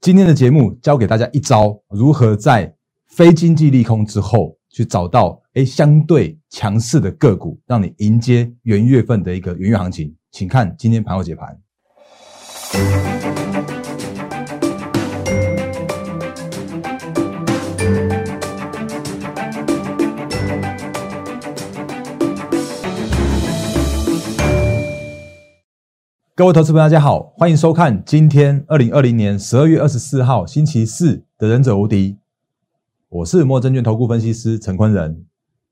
今天的节目教给大家一招，如何在非经济利空之后去找到哎相对强势的个股，让你迎接元月份的一个元月行情。请看今天盘后解盘。各位投资朋友，大家好，欢迎收看今天二零二零年十二月二十四号星期四的《忍者无敌》，我是摩证券投顾分析师陈坤仁。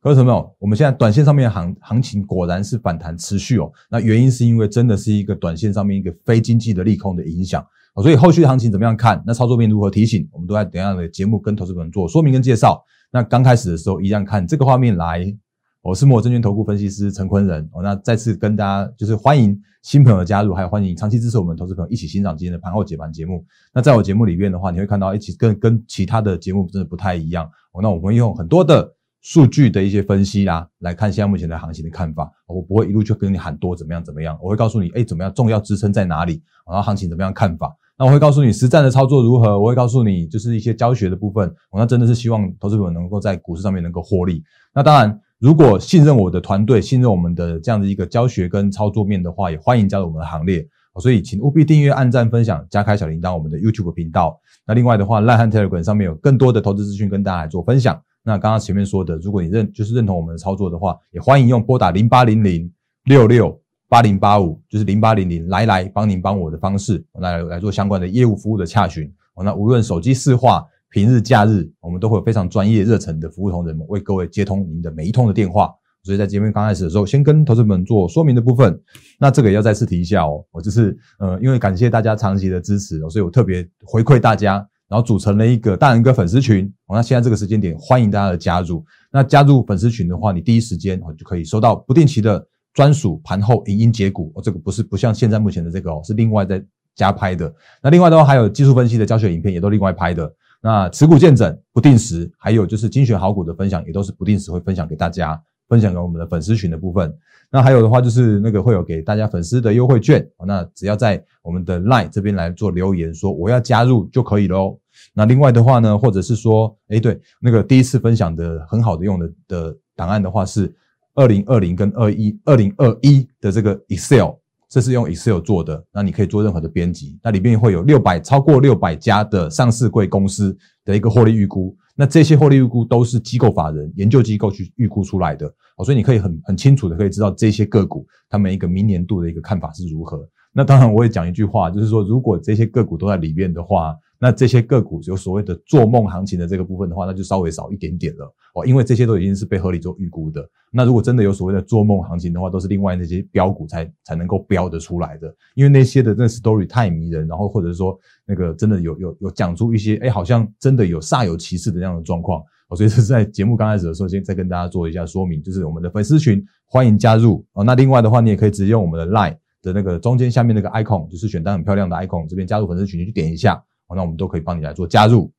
各位朋友，我们现在短线上面的行行情果然是反弹持续哦。那原因是因为真的是一个短线上面一个非经济的利空的影响，所以后续行情怎么样看？那操作面如何提醒？我们都在等下的节目跟投资朋友做说明跟介绍。那刚开始的时候一样看这个画面来。我是摩证券投顾分析师陈坤仁哦，那再次跟大家就是欢迎新朋友的加入，还有欢迎长期支持我们投资朋友一起欣赏今天的盘后解盘节目。那在我节目里面的话，你会看到一起跟跟其他的节目真的不太一样哦。那我们用很多的数据的一些分析啦，来看现在目前的行情的看法。我不会一路就跟你喊多怎么样怎么样，我会告诉你，哎，怎么样重要支撑在哪里，然后行情怎么样看法。那我会告诉你实战的操作如何，我会告诉你就是一些教学的部分。我那真的是希望投资朋友能够在股市上面能够获利。那当然。如果信任我的团队，信任我们的这样的一个教学跟操作面的话，也欢迎加入我们的行列。所以，请务必订阅、按赞、分享、加开小铃铛，我们的 YouTube 频道。那另外的话，赖汉 Telegram 上面有更多的投资资讯跟大家来做分享。那刚刚前面说的，如果你认就是认同我们的操作的话，也欢迎用拨打零八零零六六八零八五，就是零八零零来来帮您帮我的方式来来做相关的业务服务的洽询。那无论手机市话。平日假日，我们都会有非常专业、热忱的服务同仁们为各位接通您的每一通的电话。所以在节目刚开始的时候，先跟投资们做说明的部分。那这个也要再次提一下哦，我就是呃，因为感谢大家长期的支持，所以我特别回馈大家，然后组成了一个大人哥粉丝群。那现在这个时间点，欢迎大家的加入。那加入粉丝群的话，你第一时间就可以收到不定期的专属盘后影音解股。哦，这个不是不像现在目前的这个哦，是另外在加拍的。那另外的话，还有技术分析的教学影片，也都另外拍的。那持股见证不定时，还有就是精选好股的分享，也都是不定时会分享给大家，分享给我们的粉丝群的部分。那还有的话就是那个会有给大家粉丝的优惠券，那只要在我们的 LINE 这边来做留言，说我要加入就可以喽。那另外的话呢，或者是说，哎对，那个第一次分享的很好的用的的档案的话是二零二零跟二一二零二一的这个 Excel。这是用 Excel 做的，那你可以做任何的编辑，那里面会有六百超过六百家的上市贵公司的一个获利预估，那这些获利预估都是机构法人研究机构去预估出来的，哦，所以你可以很很清楚的可以知道这些个股他们一个明年度的一个看法是如何。那当然我也讲一句话，就是说如果这些个股都在里面的话。那这些个股有所谓的做梦行情的这个部分的话，那就稍微少一点点了哦，因为这些都已经是被合理做预估的。那如果真的有所谓的做梦行情的话，都是另外那些标股才才能够标得出来的，因为那些的那 story 太迷人，然后或者是说那个真的有有有讲出一些哎，好像真的有煞有其事的那样的状况哦，所以是在节目刚开始的时候，先再跟大家做一下说明，就是我们的粉丝群欢迎加入哦。那另外的话，你也可以直接用我们的 line 的那个中间下面那个 icon，就是选单很漂亮的 icon，这边加入粉丝群，你去点一下。那我们都可以帮你来做加入，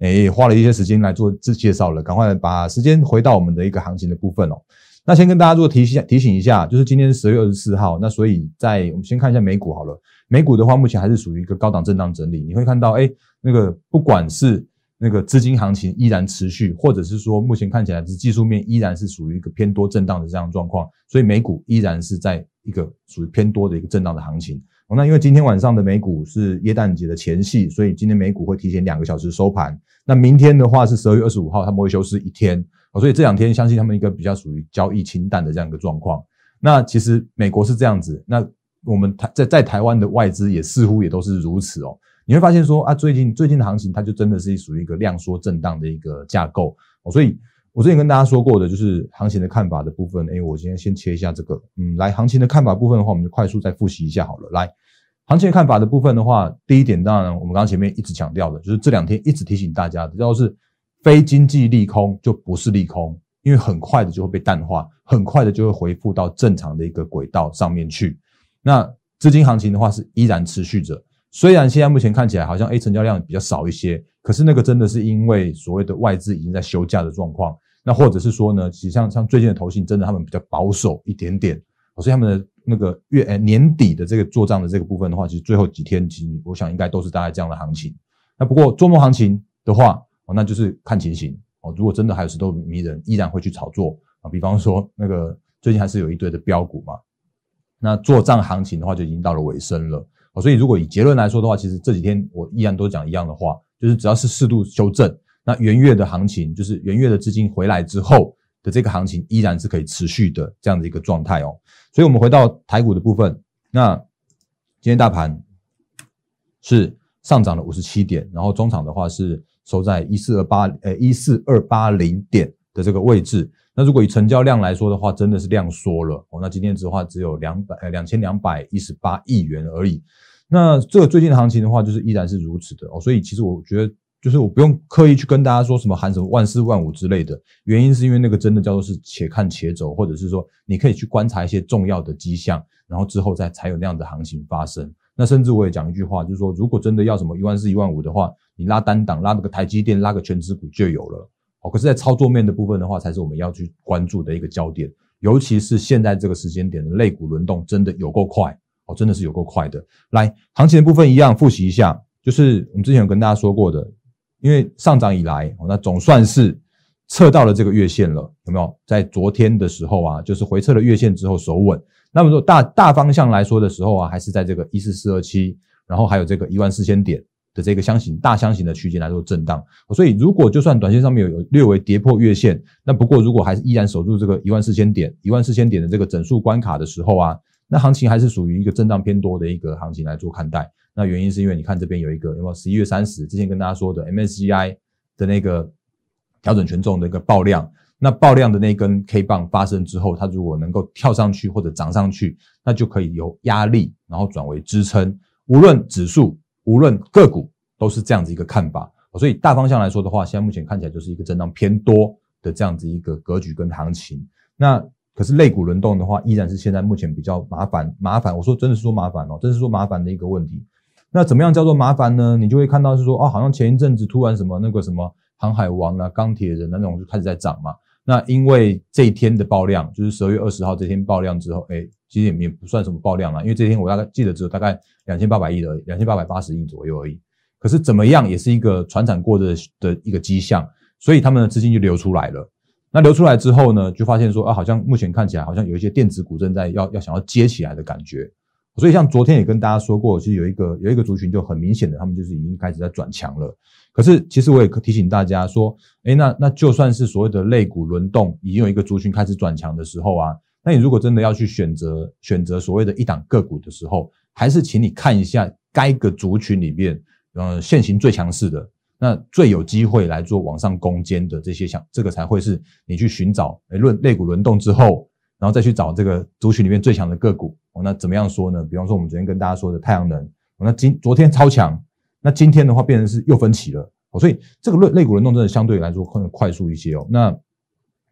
哎，花了一些时间来做自介绍了，赶快把时间回到我们的一个行情的部分哦。那先跟大家做提醒提醒一下，就是今天是十月二十四号，那所以在我们先看一下美股好了。美股的话，目前还是属于一个高档震荡整理。你会看到，哎，那个不管是那个资金行情依然持续，或者是说目前看起来是技术面依然是属于一个偏多震荡的这样状况，所以美股依然是在一个属于偏多的一个震荡的行情。那因为今天晚上的美股是耶诞节的前夕，所以今天美股会提前两个小时收盘。那明天的话是十二月二十五号，他们会休市一天，所以这两天相信他们一个比较属于交易清淡的这样一个状况。那其实美国是这样子，那我们台在在台湾的外资也似乎也都是如此哦。你会发现说啊，最近最近的行情它就真的是属于一个量缩震荡的一个架构，所以。我之前跟大家说过的，就是行情的看法的部分。哎，我今天先切一下这个，嗯，来行情的看法部分的话，我们就快速再复习一下好了。来，行情的看法的部分的话，第一点，当然我们刚刚前面一直强调的，就是这两天一直提醒大家的，要是非经济利空就不是利空，因为很快的就会被淡化，很快的就会恢复到正常的一个轨道上面去。那资金行情的话是依然持续着。虽然现在目前看起来好像 A 成交量比较少一些，可是那个真的是因为所谓的外资已经在休假的状况，那或者是说呢，其实像像最近的投信真的他们比较保守一点点，所以他们的那个月年底的这个做账的这个部分的话，其实最后几天其实我想应该都是大概这样的行情。那不过周末行情的话，那就是看情形哦。如果真的还有石头迷人，依然会去炒作啊。比方说那个最近还是有一堆的标股嘛。那做账行情的话，就已经到了尾声了哦。所以如果以结论来说的话，其实这几天我依然都讲一样的话，就是只要是适度修正，那元月的行情，就是元月的资金回来之后的这个行情，依然是可以持续的这样的一个状态哦。所以我们回到台股的部分，那今天大盘是上涨了五十七点，然后中场的话是收在一四二八呃一四二八零点的这个位置。那如果以成交量来说的话，真的是量缩了哦。那今天的话只有两百呃两千两百一十八亿元而已。那这个最近的行情的话，就是依然是如此的哦。所以其实我觉得，就是我不用刻意去跟大家说什么喊什么万四万五之类的。原因是因为那个真的叫做是且看且走，或者是说你可以去观察一些重要的迹象，然后之后再才有那样的行情发生。那甚至我也讲一句话，就是说如果真的要什么一万四一万五的话，你拉单档拉那个台积电拉个全指股就有了。哦，可是，在操作面的部分的话，才是我们要去关注的一个焦点。尤其是现在这个时间点的类股轮动，真的有够快哦，真的是有够快的。来，行情的部分一样复习一下，就是我们之前有跟大家说过的，因为上涨以来，那总算是测到了这个月线了，有没有？在昨天的时候啊，就是回测了月线之后守稳。那么说大大方向来说的时候啊，还是在这个一四四二七，然后还有这个一万四千点。的这个箱型大箱型的区间来做震荡，所以如果就算短线上面有有略微跌破月线，那不过如果还是依然守住这个一万四千点、一万四千点的这个整数关卡的时候啊，那行情还是属于一个震荡偏多的一个行情来做看待。那原因是因为你看这边有一个有没有十一月三十之前跟大家说的 MSCI 的那个调整权重的一个爆量，那爆量的那根 K 棒发生之后，它如果能够跳上去或者涨上去，那就可以由压力然后转为支撑，无论指数。无论个股都是这样子一个看法，所以大方向来说的话，现在目前看起来就是一个震荡偏多的这样子一个格局跟行情。那可是类股轮动的话，依然是现在目前比较麻烦麻烦。我说真的是说麻烦哦，真是说麻烦的一个问题。那怎么样叫做麻烦呢？你就会看到是说，哦，好像前一阵子突然什么那个什么航海王啊、钢铁人那种就开始在涨嘛。那因为这一天的爆量，就是十二月二十号这天爆量之后，哎。其实也也不算什么爆量了，因为这天我大概记得只有大概两千八百亿的两千八百八十亿左右而已。可是怎么样也是一个传产过的的一个迹象，所以他们的资金就流出来了。那流出来之后呢，就发现说啊，好像目前看起来好像有一些电子股正在要要想要接起来的感觉。所以像昨天也跟大家说过，其实有一个有一个族群就很明显的，他们就是已经开始在转强了。可是其实我也提醒大家说，哎，那那就算是所谓的类股轮动，已经有一个族群开始转强的时候啊。那你如果真的要去选择选择所谓的一档个股的时候，还是请你看一下该个族群里面，呃，现行最强势的，那最有机会来做往上攻坚的这些，像这个才会是你去寻找，诶论类股轮动之后，然后再去找这个族群里面最强的个股。哦，那怎么样说呢？比方说我们昨天跟大家说的太阳能，那今昨天超强，那今天的话变成是又分歧了。哦，所以这个类类股轮动真的相对来说可能快速一些哦。那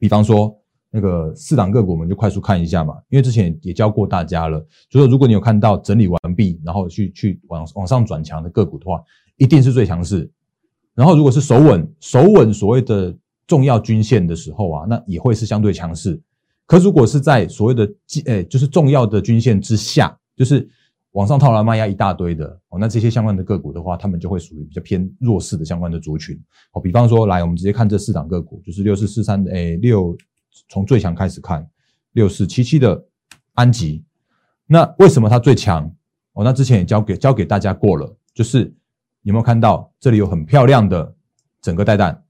比方说。那个四档个股，我们就快速看一下嘛，因为之前也教过大家了，就说如果你有看到整理完毕，然后去去往往上转强的个股的话，一定是最强势。然后如果是守稳守稳所谓的重要均线的时候啊，那也会是相对强势。可如果是在所谓的基诶，就是重要的均线之下，就是往上套牢卖压一大堆的哦，那这些相关的个股的话，他们就会属于比较偏弱势的相关的族群。哦，比方说来，我们直接看这四档个股，就是六四四三的诶六。从最强开始看，六四七七的安吉，那为什么它最强？哦，那之前也教给教给大家过了，就是有没有看到这里有很漂亮的整个带弹？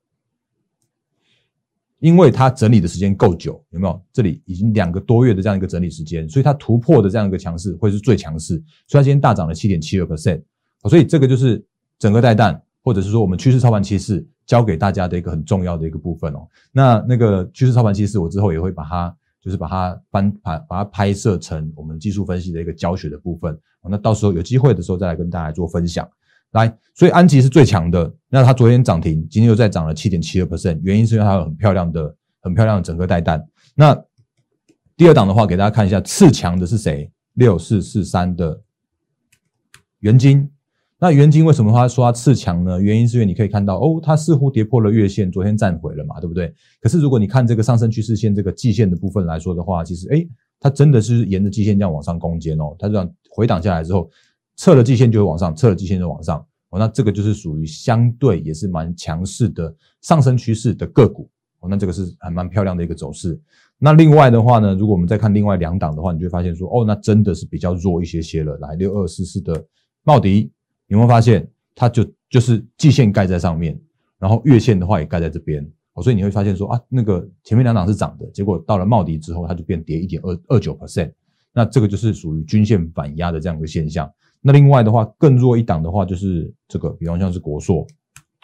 因为它整理的时间够久，有没有？这里已经两个多月的这样一个整理时间，所以它突破的这样一个强势会是最强势，所以它今天大涨了七点七二 percent，所以这个就是整个带弹，或者是说我们趋势操盘趋势。教给大家的一个很重要的一个部分哦。那那个趋势操盘，趋势我之后也会把它，就是把它翻把把它拍摄成我们技术分析的一个教学的部分。那到时候有机会的时候再来跟大家做分享。来，所以安吉是最强的。那它昨天涨停，今天又再涨了七点七二 percent，原因是因为它有很漂亮的、很漂亮的整个带弹。那第二档的话，给大家看一下次强的是谁？六四四三的元金。那元金为什么他说它次强呢？原因是因为你可以看到哦，它似乎跌破了月线，昨天站回了嘛，对不对？可是如果你看这个上升趋势线这个季线的部分来说的话，其实哎，它真的是沿着季线这样往上攻坚哦。它这样回档下来之后，测了季线就会往上，测了季线就往上。哦，那这个就是属于相对也是蛮强势的上升趋势的个股，哦，那这个是还蛮漂亮的一个走势。那另外的话呢，如果我们再看另外两档的话，你就会发现说，哦，那真的是比较弱一些些了。来，六二四四的茂迪，有没有发现它就就是季线盖在上面，然后月线的话也盖在这边，哦，所以你会发现说啊，那个前面两档是涨的，结果到了茂迪之后，它就变跌一点二二九 percent，那这个就是属于均线反压的这样一个现象。那另外的话，更弱一档的话就是这个，比方像是国硕，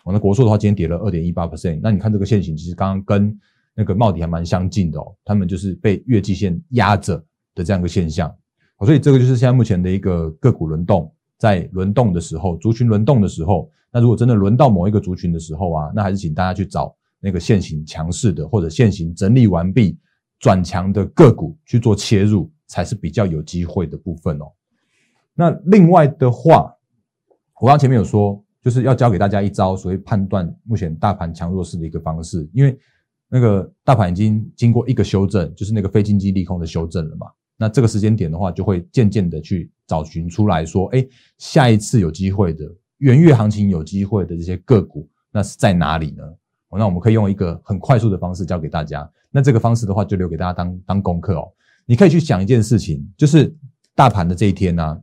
哦，那国硕的话今天跌了二点一八 percent。那你看这个线型，其实刚刚跟那个帽底还蛮相近的哦，他们就是被月季线压着的这样一个现象。所以这个就是现在目前的一个个股轮动，在轮动的时候，族群轮动的时候，那如果真的轮到某一个族群的时候啊，那还是请大家去找那个线型强势的或者线型整理完毕转强的个股去做切入，才是比较有机会的部分哦。那另外的话，我刚前面有说，就是要教给大家一招所谓判断目前大盘强弱势的一个方式，因为那个大盘已经经过一个修正，就是那个非经济利空的修正了嘛。那这个时间点的话，就会渐渐的去找寻出来说，哎，下一次有机会的元月行情有机会的这些个股，那是在哪里呢？那我们可以用一个很快速的方式教给大家。那这个方式的话，就留给大家当当功课哦。你可以去想一件事情，就是大盘的这一天呢。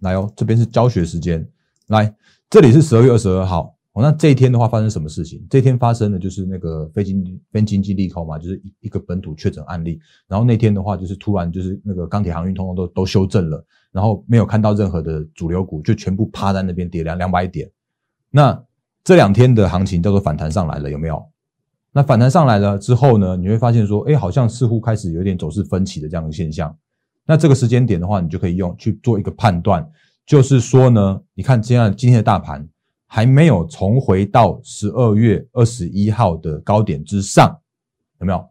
来哦，这边是教学时间。来，这里是十二月二十二号。哦，那这一天的话发生什么事情？这一天发生的就是那个非经非经济利空嘛，就是一一个本土确诊案例。然后那天的话，就是突然就是那个钢铁航运通通都都修正了，然后没有看到任何的主流股，就全部趴在那边跌两两百点。那这两天的行情叫做反弹上来了，有没有？那反弹上来了之后呢，你会发现说，哎，好像似乎开始有点走势分歧的这样的现象。那这个时间点的话，你就可以用去做一个判断，就是说呢，你看今天今天的大盘还没有重回到十二月二十一号的高点之上，有没有？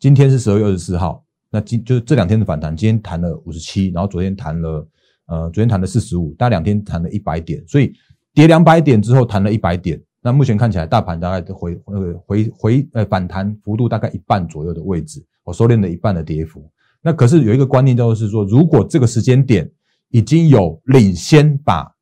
今天是十二月二十四号，那今就是这两天的反弹，今天弹了五十七，然后昨天弹了呃，昨天弹了四十五，大概两天弹了一百点，所以跌两百点之后弹了一百点，那目前看起来大盘大概回那个回回呃反弹幅度大概一半左右的位置，我收敛了一半的跌幅。那可是有一个观念，就是说，如果这个时间点已经有领先把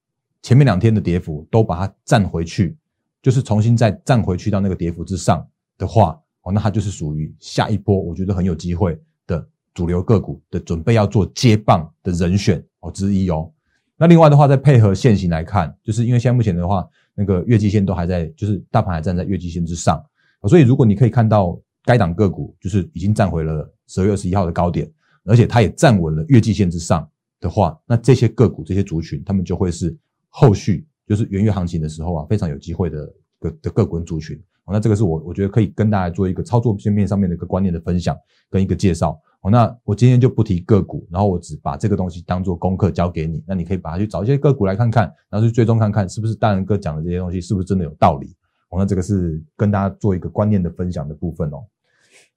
前面两天的跌幅都把它站回去，就是重新再站回去到那个跌幅之上的话，哦，那它就是属于下一波我觉得很有机会的主流个股的准备要做接棒的人选哦之一哦。那另外的话，再配合现行来看，就是因为现在目前的话，那个月季线都还在，就是大盘还站在月季线之上，所以如果你可以看到该档个股就是已经站回了。十二月二十一号的高点，而且它也站稳了月季线之上的话，那这些个股、这些族群，他们就会是后续就是元月行情的时候啊，非常有机会的个的个股族群。那这个是我我觉得可以跟大家做一个操作界面上面的一个观念的分享跟一个介绍。哦，那我今天就不提个股，然后我只把这个东西当做功课交给你。那你可以把它去找一些个股来看看，然后去追踪看看是不是大人哥讲的这些东西是不是真的有道理。哦，那这个是跟大家做一个观念的分享的部分哦。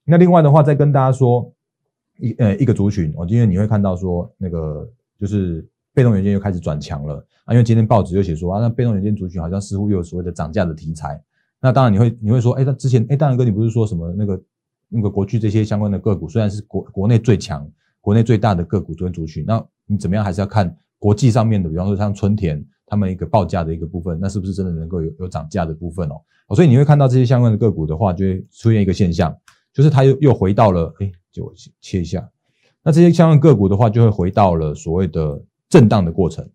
那另外的话，再跟大家说一呃一个族群，我今天你会看到说那个就是被动元件又开始转强了啊，因为今天报纸又写说啊，那被动元件族群好像似乎又有所谓的涨价的题材。那当然你会你会说，哎，那之前哎，大然哥你不是说什么那个那个国巨这些相关的个股虽然是国国内最强、国内最大的个股跟族群，那你怎么样还是要看国际上面的，比方说像春田他们一个报价的一个部分，那是不是真的能够有有涨价的部分哦？所以你会看到这些相关的个股的话，就会出现一个现象。就是它又又回到了，哎，就切一下，那这些相关个股的话，就会回到了所谓的震荡的过程。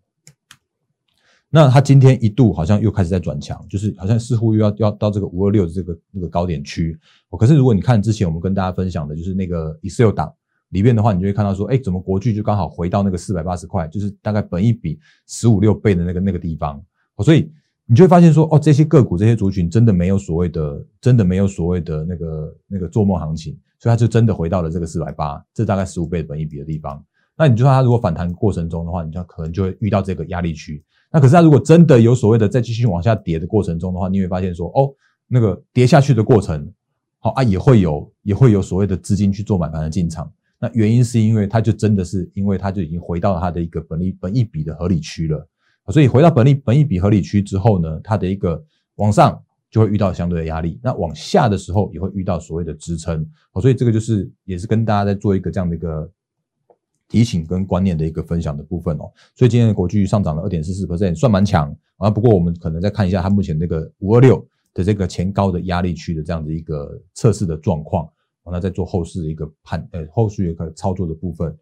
那它今天一度好像又开始在转强，就是好像似乎又要要到这个五二六的这个那个高点区。可是如果你看之前我们跟大家分享的，就是那个 Excel 档里面的话，你就会看到说，哎，怎么国巨就刚好回到那个四百八十块，就是大概本一比十五六倍的那个那个地方。所以。你就会发现说，哦，这些个股、这些族群真的没有所谓的，真的没有所谓的那个那个做梦行情，所以它就真的回到了这个四百八，这大概十五倍的本一比的地方。那你就算它如果反弹过程中的话，你就可能就会遇到这个压力区。那可是它如果真的有所谓的再继续往下跌的过程中的话，你会发现说，哦，那个跌下去的过程，好啊，也会有也会有所谓的资金去做买盘的进场。那原因是因为它就真的是因为它就已经回到它的一个本利本一比的合理区了。所以回到本利本一比合理区之后呢，它的一个往上就会遇到相对的压力，那往下的时候也会遇到所谓的支撑。所以这个就是也是跟大家在做一个这样的一个提醒跟观念的一个分享的部分哦。所以今天的国际上涨了二点四四%，算蛮强啊。不过我们可能再看一下它目前那个五二六的这个前高的压力区的这样的一个测试的状况，那再做后市的一个判呃后续一个操作的部分。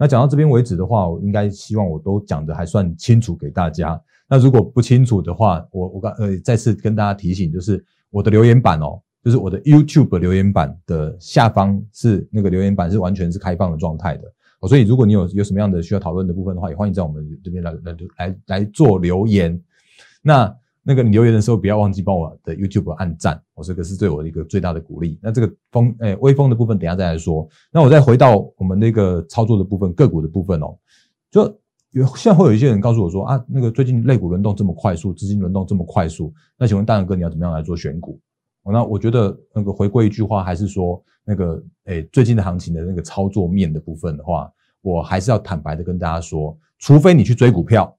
那讲到这边为止的话，我应该希望我都讲的还算清楚给大家。那如果不清楚的话，我我刚呃再次跟大家提醒，就是我的留言板哦，就是我的 YouTube 留言板的下方是那个留言板是完全是开放的状态的，所以如果你有有什么样的需要讨论的部分的话，也欢迎在我们这边来来来来做留言。那。那个你留言的时候，不要忘记帮我的 YouTube 按赞，我这个是对我的一个最大的鼓励。那这个风诶微风的部分，等下再来说。那我再回到我们那个操作的部分，个股的部分哦，就有现在会有一些人告诉我说啊，那个最近类股轮动这么快速，资金轮动这么快速，那请问大仁哥你要怎么样来做选股？那我觉得那个回归一句话，还是说那个诶最近的行情的那个操作面的部分的话，我还是要坦白的跟大家说，除非你去追股票，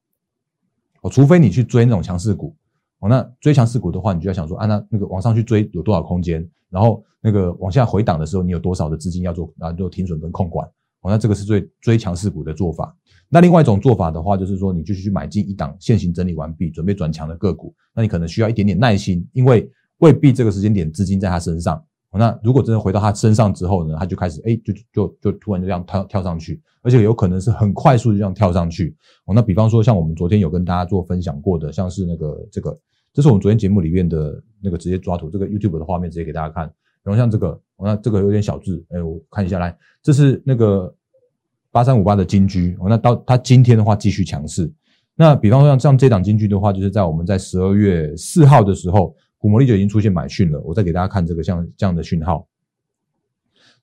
哦，除非你去追那种强势股。哦，那追强势股的话，你就要想说，啊，那那个往上去追有多少空间？然后那个往下回档的时候，你有多少的资金要做啊？做停损跟控管。哦，那这个是最追强势股的做法。那另外一种做法的话，就是说你继续去买进一档现行整理完毕、准备转强的个股，那你可能需要一点点耐心，因为未必这个时间点资金在他身上。哦那如果真的回到他身上之后呢，他就开始哎，就就就突然就这样跳跳上去，而且有可能是很快速就这样跳上去。哦，那比方说像我们昨天有跟大家做分享过的，像是那个这个。这是我们昨天节目里面的那个直接抓图，这个 YouTube 的画面直接给大家看。然后像这个，那这个有点小字，哎，我看一下来，这是那个八三五八的金居，那到它今天的话继续强势。那比方说像像这档金居的话，就是在我们在十二月四号的时候，古魔力就已经出现买讯了。我再给大家看这个像这样的讯号。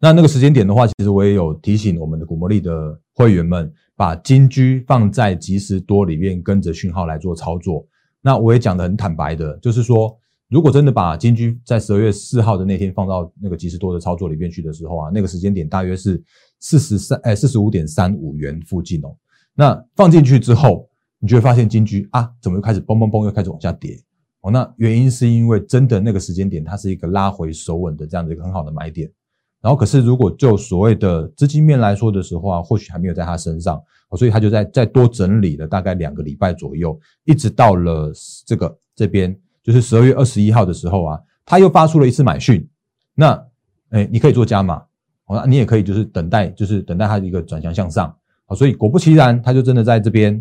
那那个时间点的话，其实我也有提醒我们的古魔力的会员们，把金居放在即时多里面，跟着讯号来做操作。那我也讲的很坦白的，就是说，如果真的把金居在十二月四号的那天放到那个即时多的操作里面去的时候啊，那个时间点大约是四十三哎四十五点三五元附近哦。那放进去之后，你就会发现金居啊，怎么又开始嘣嘣嘣又开始往下跌哦？那原因是因为真的那个时间点它是一个拉回守稳的这样的一个很好的买点。然后可是如果就所谓的资金面来说的时候啊，或许还没有在它身上。哦所以他就在再多整理了大概两个礼拜左右，一直到了这个这边，就是十二月二十一号的时候啊，他又发出了一次买讯。那，哎，你可以做加码，哦，你也可以就是等待，就是等待它的一个转向向上。好，所以果不其然，他就真的在这边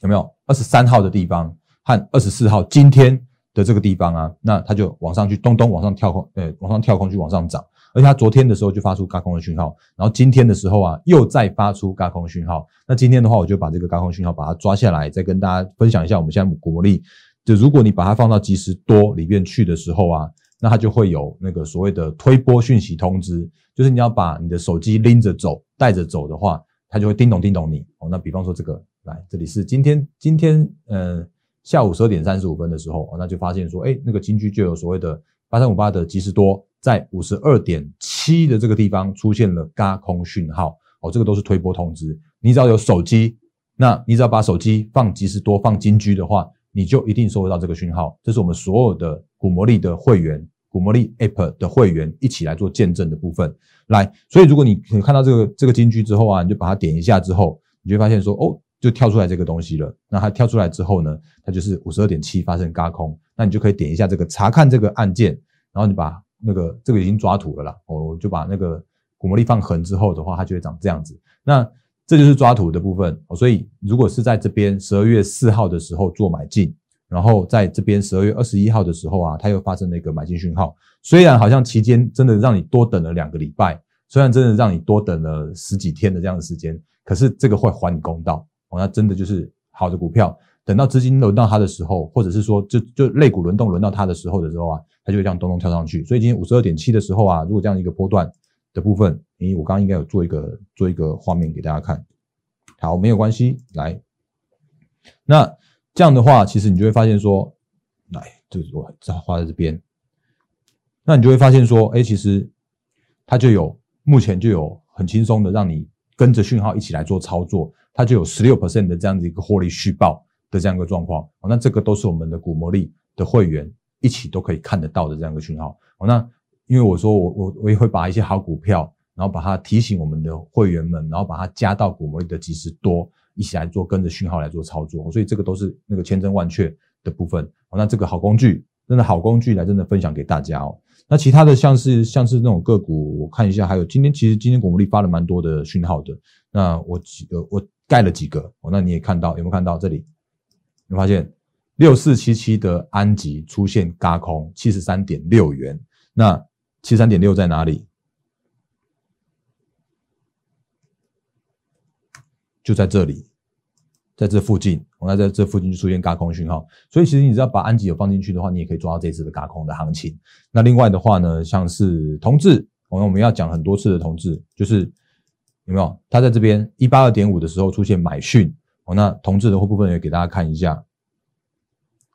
有没有二十三号的地方和二十四号今天的这个地方啊？那他就往上去咚咚往上跳空，呃，往上跳空去往上涨。而且它昨天的时候就发出高空的讯号，然后今天的时候啊又再发出高空讯号。那今天的话，我就把这个高空讯号把它抓下来，再跟大家分享一下。我们现在股魔力，就如果你把它放到即时多里面去的时候啊，那它就会有那个所谓的推波讯息通知，就是你要把你的手机拎着走、带着走的话，它就会叮咚叮咚你。哦，那比方说这个，来这里是今天今天呃下午十二点三十五分的时候，那就发现说，哎，那个金居就有所谓的八三五八的即时多。在五十二点七的这个地方出现了嘎空讯号哦，这个都是推波通知。你只要有手机，那你只要把手机放即时多放金居的话，你就一定收得到这个讯号。这是我们所有的股魔力的会员，股魔力 App 的会员一起来做见证的部分。来，所以如果你看到这个这个金居之后啊，你就把它点一下之后，你就发现说哦，就跳出来这个东西了。那它跳出来之后呢，它就是五十二点七发生嘎空，那你就可以点一下这个查看这个按键，然后你把。那个这个已经抓土了啦，我就把那个股魔力放横之后的话，它就会长这样子。那这就是抓土的部分。所以如果是在这边十二月四号的时候做买进，然后在这边十二月二十一号的时候啊，它又发生了一个买进讯号。虽然好像期间真的让你多等了两个礼拜，虽然真的让你多等了十几天的这样的时间，可是这个会还你公道哦。那真的就是好的股票。等到资金轮到它的时候，或者是说就就类股轮动轮到它的时候的时候啊，它就会这样咚咚跳上去。所以今天五十二点七的时候啊，如果这样一个波段的部分，诶，我刚刚应该有做一个做一个画面给大家看。好，没有关系，来，那这样的话，其实你就会发现说，来，就是我这画在这边，那你就会发现说，哎，其实它就有目前就有很轻松的让你跟着讯号一起来做操作，它就有十六 percent 的这样子一个获利续报。的这样一个状况，那这个都是我们的股魔力的会员一起都可以看得到的这样一个讯号，哦，那因为我说我我我也会把一些好股票，然后把它提醒我们的会员们，然后把它加到股魔力的即时多，一起来做跟着讯号来做操作。所以这个都是那个千真万确的部分。那这个好工具，真的好工具来真的分享给大家哦。那其他的像是像是那种个股，我看一下，还有今天其实今天股魔力发了蛮多的讯号的。那我几个我盖了几个哦，那你也看到有没有看到这里？你发现六四七七的安吉出现嘎空七十三点六元，那七十三点六在哪里？就在这里，在这附近，我那在这附近就出现嘎空讯号，所以其实你只要把安吉有放进去的话，你也可以抓到这次的嘎空的行情。那另外的话呢，像是同志，我们我们要讲很多次的同志，就是有没有？他在这边一八二点五的时候出现买讯，哦，那同志的部分也给大家看一下。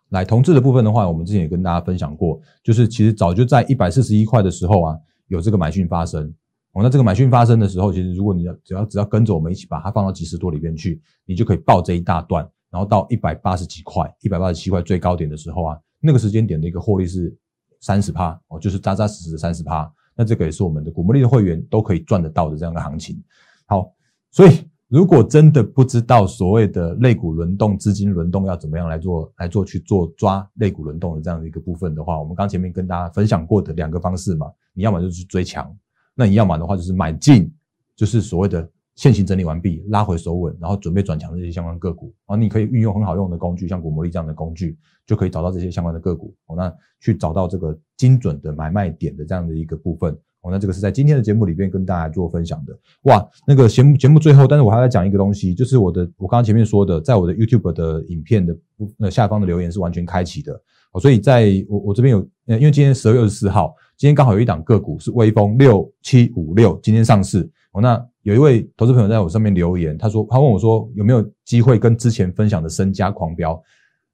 来，同志的部分的话，我们之前也跟大家分享过，就是其实早就在一百四十一块的时候啊，有这个买讯发生。哦，那这个买讯发生的时候，其实如果你要只要只要跟着我们一起把它放到几十多里边去，你就可以报这一大段，然后到一百八十几块、一百八十七块最高点的时候啊，那个时间点的一个获利是三十趴哦，就是扎扎实实的三十趴。那这个也是我们的股魔力的会员都可以赚得到的这样的行情。好，所以如果真的不知道所谓的类股轮动、资金轮动要怎么样来做来做去做抓类股轮动的这样的一个部分的话，我们刚前面跟大家分享过的两个方式嘛，你要么就是追强。那你要么的话，就是买进，就是所谓的现行整理完毕，拉回手稳，然后准备转强这些相关个股，然后你可以运用很好用的工具，像股魔力这样的工具，就可以找到这些相关的个股，哦，那去找到这个精准的买卖点的这样的一个部分，哦，那这个是在今天的节目里边跟大家做分享的。哇，那个节目节目最后，但是我还要讲一个东西，就是我的我刚刚前面说的，在我的 YouTube 的影片的那下方的留言是完全开启的，哦，所以在我我这边有，呃，因为今天十二月二十四号。今天刚好有一档个股是微风六七五六，今天上市哦。那有一位投资朋友在我上面留言，他说他问我说有没有机会跟之前分享的身家狂飙？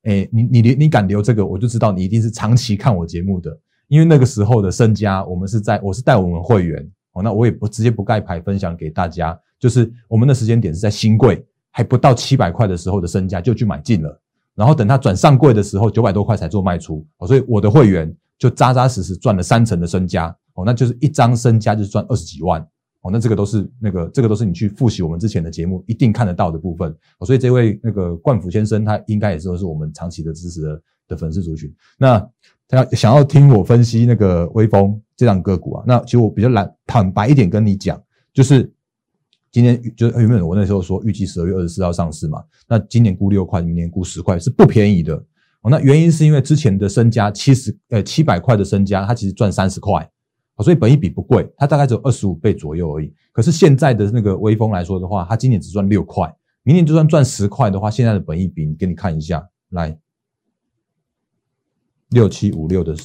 哎，你你你你敢留这个，我就知道你一定是长期看我节目的，因为那个时候的身家，我们是在我是带我们会员哦，那我也不直接不盖牌分享给大家，就是我们的时间点是在新贵还不到七百块的时候的身家就去买进了，然后等它转上柜的时候九百多块才做卖出哦，所以我的会员。就扎扎实实赚了三成的身家哦，那就是一张身家就是赚二十几万哦，那这个都是那个这个都是你去复习我们之前的节目一定看得到的部分哦，所以这位那个冠福先生他应该也是是我们长期的支持的的粉丝族群。那他要想要听我分析那个微风这档个股啊，那其实我比较懒坦白一点跟你讲，就是今天就是原本我那时候说预计十二月二十四号上市嘛，那今年估六块，明年估十块是不便宜的。哦，那原因是因为之前的身家七十呃七百块的身家，它其实赚三十块，所以本益比不贵，它大概只有二十五倍左右而已。可是现在的那个微风来说的话，它今年只赚六块，明年就算赚十块的话，现在的本益比给你看一下，来六七五六的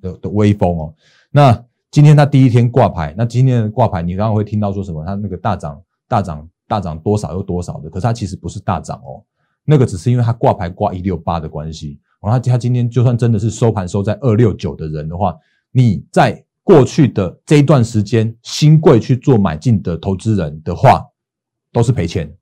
的的微风哦。那今天它第一天挂牌，那今天的挂牌你刚刚会听到说什么？它那个大涨大涨大涨多少又多少的，可是它其实不是大涨哦。那个只是因为它挂牌挂一六八的关系，然后它今天就算真的是收盘收在二六九的人的话，你在过去的这一段时间新贵去做买进的投资人的话，都是赔钱，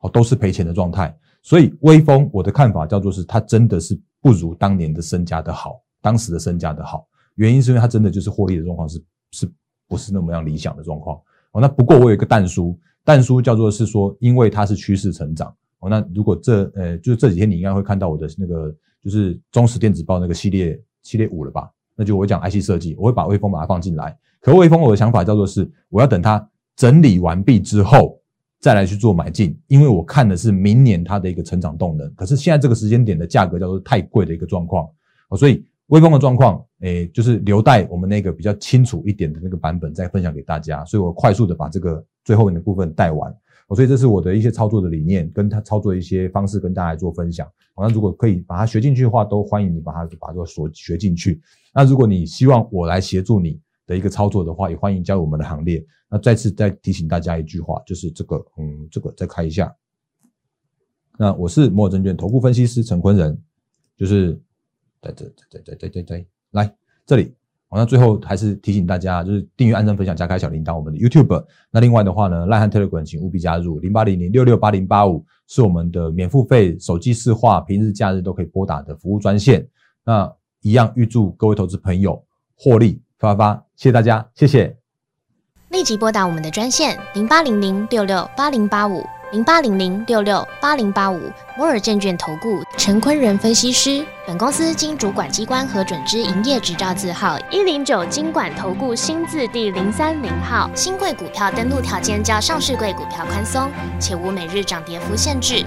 哦，都是赔钱的状态。所以微风我的看法叫做是它真的是不如当年的身家的好，当时的身家的好，原因是因为它真的就是获利的状况是是不是那么样理想的状况。哦，那不过我有一个淡书，淡书叫做是说，因为它是趋势成长。哦，那如果这呃，就是这几天你应该会看到我的那个，就是中实电子报那个系列系列五了吧？那就我讲 IC 设计，我会把微风把它放进来。可微风我的想法叫做是，我要等它整理完毕之后再来去做买进，因为我看的是明年它的一个成长动能。可是现在这个时间点的价格叫做太贵的一个状况哦，所以微风的状况，诶，就是留待我们那个比较清楚一点的那个版本再分享给大家。所以我快速的把这个最后面的部分带完。所以这是我的一些操作的理念，跟他操作一些方式，跟大家做分享。那如果可以把它学进去的话，都欢迎你把它把它所学进去。那如果你希望我来协助你的一个操作的话，也欢迎加入我们的行列。那再次再提醒大家一句话，就是这个，嗯，这个再开一下。那我是摩尔证券投顾分析师陈坤仁，就是在这在在在在在来这里。好，那最后还是提醒大家，就是订阅、按赞、分享、加开小铃铛，我们的 YouTube。那另外的话呢，赖汉 Telegram 请务必加入零八零零六六八零八五，是我们的免付费手机视话，平日假日都可以拨打的服务专线。那一样预祝各位投资朋友获利发发，谢谢大家，谢谢。立即拨打我们的专线零八零零六六八零八五零八零零六六八零八五摩尔证券投顾陈坤仁分析师。本公司经主管机关核准之营业执照字号一零九金管投顾新字第零三零号。新贵股票登录条件较上市贵股票宽松，且无每日涨跌幅限制。